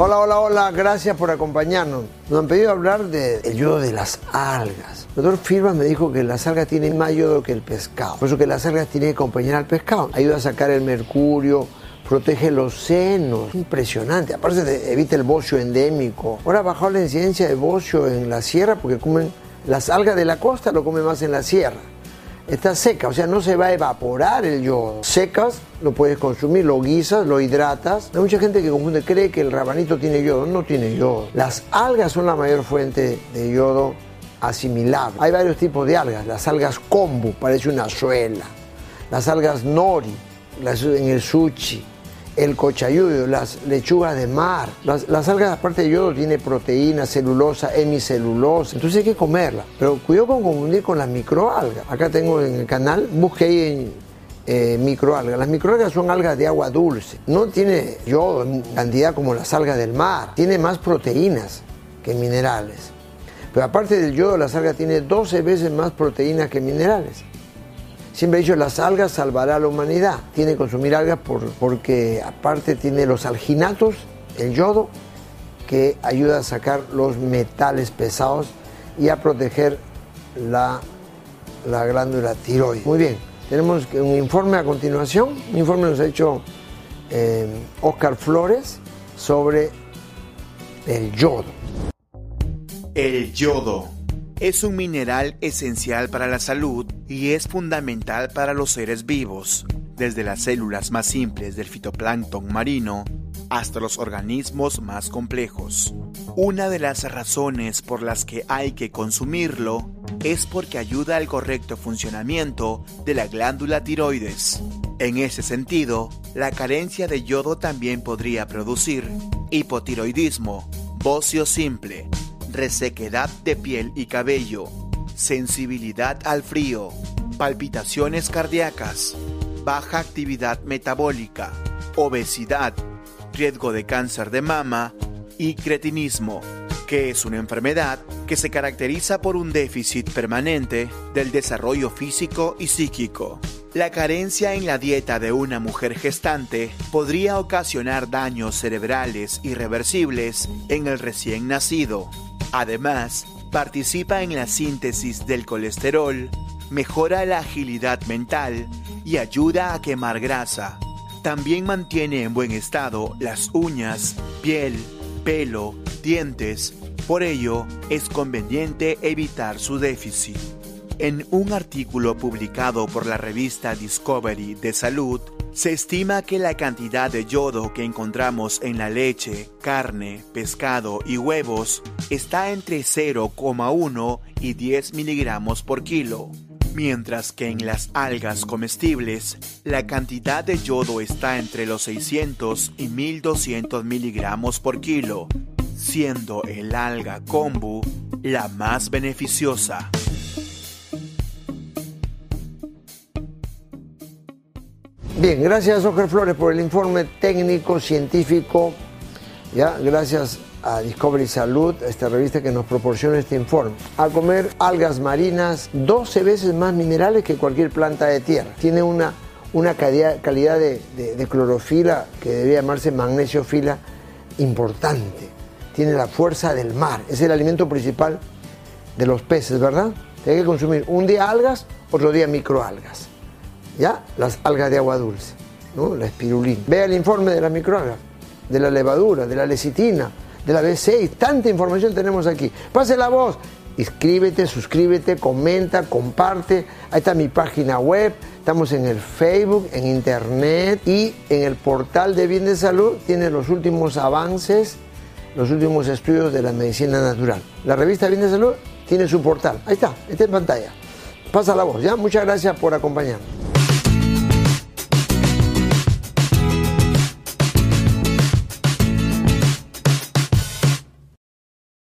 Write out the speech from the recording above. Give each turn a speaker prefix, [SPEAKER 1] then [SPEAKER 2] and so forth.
[SPEAKER 1] Hola, hola, hola, gracias por acompañarnos. Nos han pedido hablar del yodo de las algas. El doctor Firmas me dijo que las algas tienen más yodo que el pescado. Por eso que las algas tienen que acompañar al pescado. Ayuda a sacar el mercurio, protege los senos. Impresionante. Aparte de, evita el bocio endémico. Ahora bajado la incidencia de bocio en la sierra porque comen las algas de la costa, lo comen más en la sierra está seca, o sea, no se va a evaporar el yodo. Secas, lo puedes consumir, lo guisas, lo hidratas. Hay mucha gente que confunde, cree que el rabanito tiene yodo, no tiene yodo. Las algas son la mayor fuente de yodo asimilable. Hay varios tipos de algas, las algas kombu, parece una suela, las algas nori, las en el sushi, el cochayuyo, las lechugas de mar. Las, algas, aparte de yodo, tiene proteína, celulosa, hemicelulosa. Entonces hay que comerla. Pero cuidado con confundir con las microalgas. Acá tengo en el canal, busque ahí en eh, microalgas. Las microalgas son algas de agua dulce. No tiene yodo en cantidad como las algas del mar. Tiene más proteínas que minerales. Pero aparte del yodo, las algas tienen 12 veces más proteínas que minerales. Siempre he dicho, las algas salvará a la humanidad. Tiene que consumir algas porque aparte tiene los alginatos, el yodo, que ayuda a sacar los metales pesados y a proteger la, glándula tiroides. Muy bien, tenemos un informe a continuación. Un informe nos ha hecho eh, Oscar Flores sobre el yodo.
[SPEAKER 2] El yodo es un mineral esencial para la salud y es fundamental para los seres vivos, desde las células más simples del fitoplancton marino hasta los organismos más complejos. Una de las razones por las que hay que consumirlo es porque ayuda al correcto funcionamiento de la glándula tiroides. En ese sentido, la carencia de yodo también podría producir hipotiroidismo, bocio simple, resequedad de piel y cabello, sensibilidad al frío, palpitaciones cardíacas, baja actividad metabólica, obesidad, riesgo de cáncer de mama y cretinismo, que es una enfermedad que se caracteriza por un déficit permanente del desarrollo físico y psíquico. La carencia en la dieta de una mujer gestante podría ocasionar daños cerebrales irreversibles en el recién nacido, Además, participa en la síntesis del colesterol, mejora la agilidad mental y ayuda a quemar grasa. También mantiene en buen estado las uñas, piel, pelo, dientes. Por ello, es conveniente evitar su déficit. En un artículo publicado por la revista Discovery de Salud, se estima que la cantidad de yodo que encontramos en la leche, carne, pescado y huevos está entre 0,1 y 10 miligramos por kilo, mientras que en las algas comestibles la cantidad de yodo está entre los 600 y 1200 miligramos por kilo, siendo el alga kombu la más beneficiosa.
[SPEAKER 1] Bien, gracias Oscar Flores por el informe técnico, científico. ¿ya? Gracias a Discovery Salud, esta revista que nos proporciona este informe. A comer algas marinas, 12 veces más minerales que cualquier planta de tierra. Tiene una, una calidad, de, clorofila que debe llamarse magnesiofila importante. Tiene la fuerza del mar. Es el alimento principal de los peces, ¿verdad? Hay que consumir un día algas, otro día microalgas. ¿Ya? Las algas de agua dulce, ¿no? La espirulina. Vea el informe de las microalgas, de la levadura, de la lecitina, de la B6, tanta información tenemos aquí. Pase la voz, inscríbete, suscríbete, comenta, comparte. Ahí está mi página web, estamos en el Facebook, en internet y en el portal de Bien de Salud tiene los últimos avances, los últimos estudios de la medicina natural. La revista Bien de Salud tiene su portal, ahí está, está en pantalla. Pasa la voz, ¿ya? Muchas gracias por acompañarnos.